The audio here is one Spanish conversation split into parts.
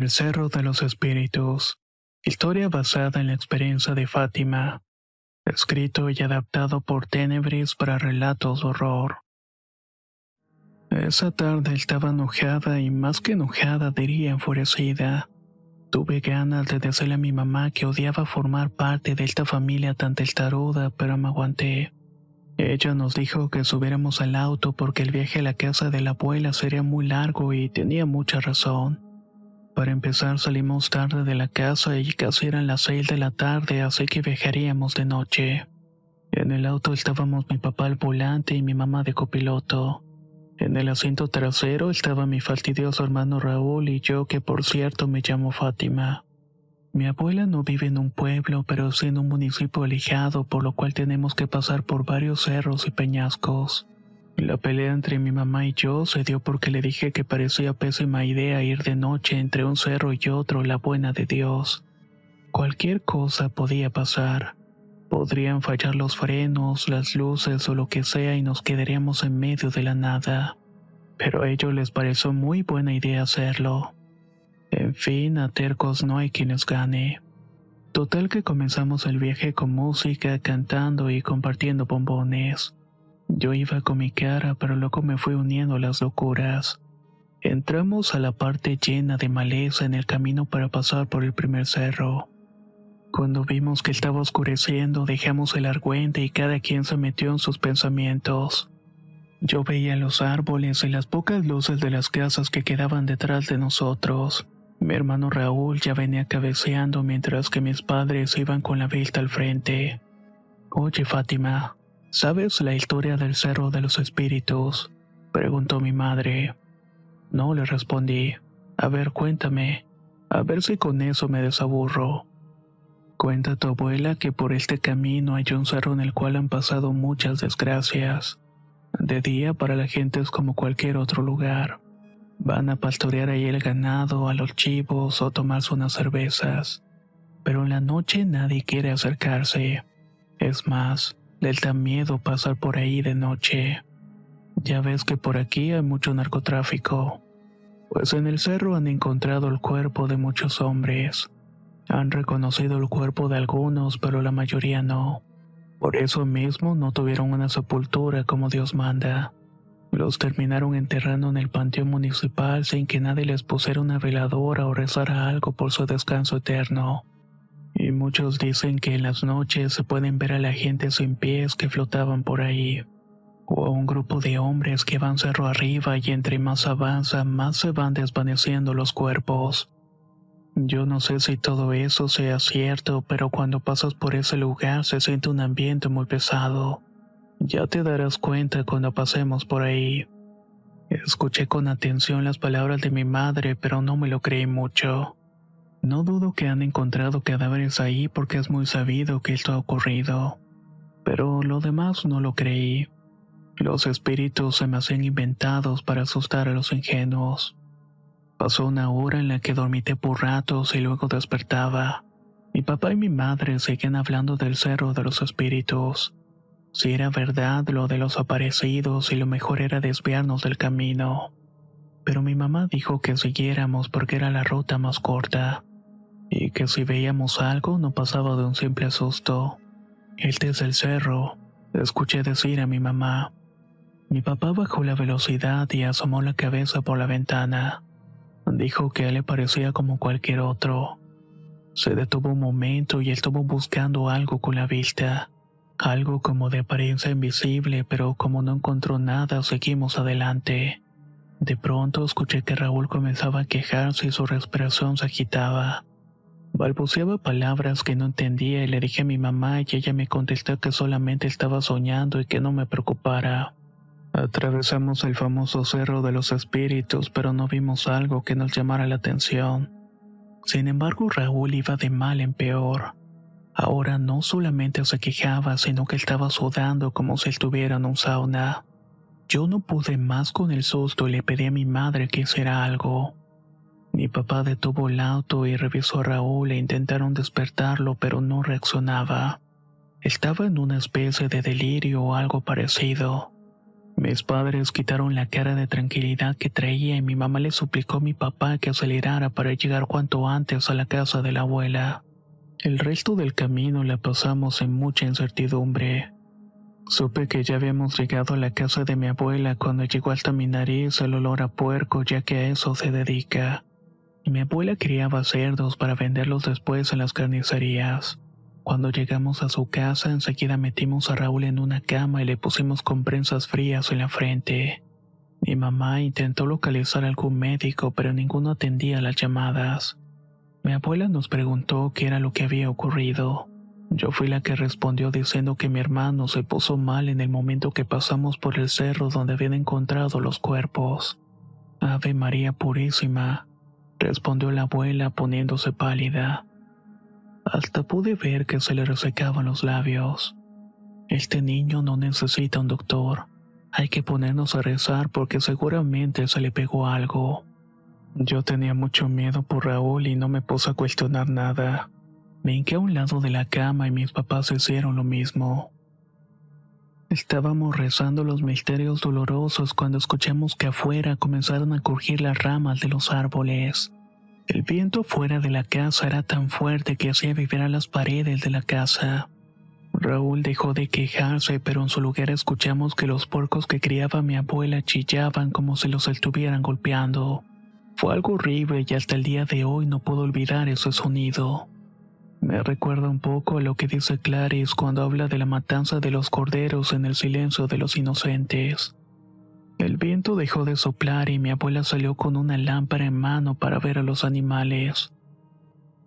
El Cerro de los Espíritus. Historia basada en la experiencia de Fátima. Escrito y adaptado por Tenebris para relatos de horror. Esa tarde estaba enojada y más que enojada diría enfurecida. Tuve ganas de decirle a mi mamá que odiaba formar parte de esta familia tan testaruda, pero me aguanté. Ella nos dijo que subiéramos al auto porque el viaje a la casa de la abuela sería muy largo y tenía mucha razón. Para empezar salimos tarde de la casa y casi eran las seis de la tarde, así que viajaríamos de noche. En el auto estábamos mi papá al volante y mi mamá de copiloto. En el asiento trasero estaba mi fastidioso hermano Raúl y yo que por cierto me llamo Fátima. Mi abuela no vive en un pueblo, pero sí en un municipio alejado, por lo cual tenemos que pasar por varios cerros y peñascos. La pelea entre mi mamá y yo se dio porque le dije que parecía pésima idea ir de noche entre un cerro y otro, la buena de Dios. Cualquier cosa podía pasar. Podrían fallar los frenos, las luces o lo que sea y nos quedaríamos en medio de la nada. Pero a ellos les pareció muy buena idea hacerlo. En fin, a tercos no hay quien les gane. Total que comenzamos el viaje con música, cantando y compartiendo bombones. Yo iba con mi cara, pero luego me fui uniendo a las locuras. Entramos a la parte llena de maleza en el camino para pasar por el primer cerro. Cuando vimos que estaba oscureciendo, dejamos el argüente y cada quien se metió en sus pensamientos. Yo veía los árboles y las pocas luces de las casas que quedaban detrás de nosotros. Mi hermano Raúl ya venía cabeceando mientras que mis padres iban con la vista al frente. Oye, Fátima, ¿sabes la historia del Cerro de los Espíritus? preguntó mi madre. No le respondí. A ver, cuéntame. A ver si con eso me desaburro. Cuenta tu abuela que por este camino hay un cerro en el cual han pasado muchas desgracias. De día para la gente es como cualquier otro lugar. Van a pastorear ahí el ganado, a los chivos o tomarse unas cervezas. Pero en la noche nadie quiere acercarse. Es más, les da miedo pasar por ahí de noche. Ya ves que por aquí hay mucho narcotráfico. Pues en el cerro han encontrado el cuerpo de muchos hombres. Han reconocido el cuerpo de algunos, pero la mayoría no. Por eso mismo no tuvieron una sepultura como Dios manda. Los terminaron enterrando en el panteón municipal sin que nadie les pusiera una veladora o rezara algo por su descanso eterno. Y muchos dicen que en las noches se pueden ver a la gente sin pies que flotaban por ahí, o a un grupo de hombres que van cerro arriba y entre más avanza más se van desvaneciendo los cuerpos. Yo no sé si todo eso sea cierto, pero cuando pasas por ese lugar se siente un ambiente muy pesado. Ya te darás cuenta cuando pasemos por ahí. Escuché con atención las palabras de mi madre, pero no me lo creí mucho. No dudo que han encontrado cadáveres ahí porque es muy sabido que esto ha ocurrido. Pero lo demás no lo creí. Los espíritus se me hacían inventados para asustar a los ingenuos. Pasó una hora en la que dormité por ratos y luego despertaba. Mi papá y mi madre seguían hablando del cerro de los espíritus. Si era verdad lo de los aparecidos y lo mejor era desviarnos del camino. Pero mi mamá dijo que siguiéramos porque era la ruta más corta. Y que si veíamos algo no pasaba de un simple susto. Este es el cerro, escuché decir a mi mamá. Mi papá bajó la velocidad y asomó la cabeza por la ventana. Dijo que él le parecía como cualquier otro. Se detuvo un momento y estuvo buscando algo con la vista. Algo como de apariencia invisible, pero como no encontró nada, seguimos adelante. De pronto escuché que Raúl comenzaba a quejarse y su respiración se agitaba. Balbuceaba palabras que no entendía y le dije a mi mamá y ella me contestó que solamente estaba soñando y que no me preocupara. Atravesamos el famoso Cerro de los Espíritus, pero no vimos algo que nos llamara la atención. Sin embargo, Raúl iba de mal en peor. Ahora no solamente se quejaba, sino que estaba sudando como si estuviera en un sauna. Yo no pude más con el susto y le pedí a mi madre que hiciera algo. Mi papá detuvo el auto y revisó a Raúl e intentaron despertarlo, pero no reaccionaba. Estaba en una especie de delirio o algo parecido. Mis padres quitaron la cara de tranquilidad que traía y mi mamá le suplicó a mi papá que acelerara para llegar cuanto antes a la casa de la abuela. El resto del camino la pasamos en mucha incertidumbre. Supe que ya habíamos llegado a la casa de mi abuela cuando llegó hasta mi nariz el olor a puerco ya que a eso se dedica. Mi abuela criaba cerdos para venderlos después en las carnicerías. Cuando llegamos a su casa enseguida metimos a Raúl en una cama y le pusimos con prensas frías en la frente. Mi mamá intentó localizar algún médico pero ninguno atendía las llamadas. Mi abuela nos preguntó qué era lo que había ocurrido. Yo fui la que respondió diciendo que mi hermano se puso mal en el momento que pasamos por el cerro donde habían encontrado los cuerpos. Ave María Purísima, respondió la abuela poniéndose pálida. Hasta pude ver que se le resecaban los labios. Este niño no necesita un doctor. Hay que ponernos a rezar porque seguramente se le pegó algo. Yo tenía mucho miedo por Raúl y no me puse a cuestionar nada. Me hinqué a un lado de la cama y mis papás hicieron lo mismo. Estábamos rezando los misterios dolorosos cuando escuchamos que afuera comenzaron a crujir las ramas de los árboles. El viento fuera de la casa era tan fuerte que hacía vibrar las paredes de la casa. Raúl dejó de quejarse, pero en su lugar escuchamos que los porcos que criaba mi abuela chillaban como si los estuvieran golpeando. Fue algo horrible y hasta el día de hoy no puedo olvidar ese sonido. Me recuerda un poco a lo que dice Clarice cuando habla de la matanza de los corderos en el silencio de los inocentes. El viento dejó de soplar y mi abuela salió con una lámpara en mano para ver a los animales.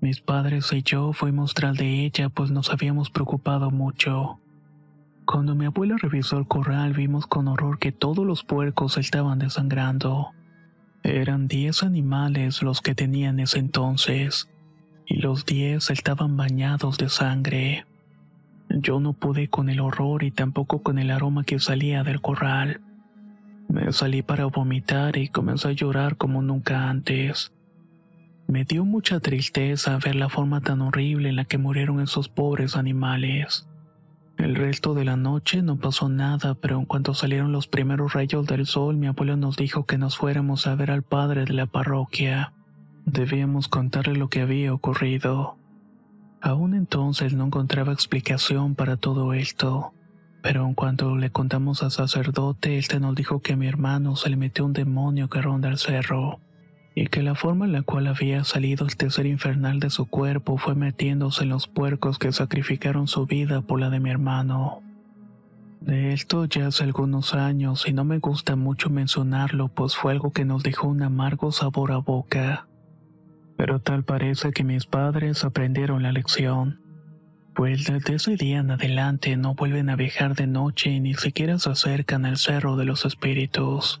Mis padres y yo fuimos tras de ella pues nos habíamos preocupado mucho. Cuando mi abuela revisó el corral vimos con horror que todos los puercos estaban desangrando. Eran diez animales los que tenían ese entonces y los diez estaban bañados de sangre. Yo no pude con el horror y tampoco con el aroma que salía del corral. Me salí para vomitar y comencé a llorar como nunca antes. Me dio mucha tristeza ver la forma tan horrible en la que murieron esos pobres animales. El resto de la noche no pasó nada, pero en cuanto salieron los primeros rayos del sol, mi abuelo nos dijo que nos fuéramos a ver al padre de la parroquia. Debíamos contarle lo que había ocurrido. Aún entonces no encontraba explicación para todo esto, pero en cuanto le contamos al sacerdote, éste nos dijo que a mi hermano se le metió un demonio que ronda el cerro, y que la forma en la cual había salido este ser infernal de su cuerpo fue metiéndose en los puercos que sacrificaron su vida por la de mi hermano. De esto ya hace algunos años y no me gusta mucho mencionarlo, pues fue algo que nos dejó un amargo sabor a boca pero tal parece que mis padres aprendieron la lección, pues desde ese día en adelante no vuelven a viajar de noche y ni siquiera se acercan al cerro de los espíritus.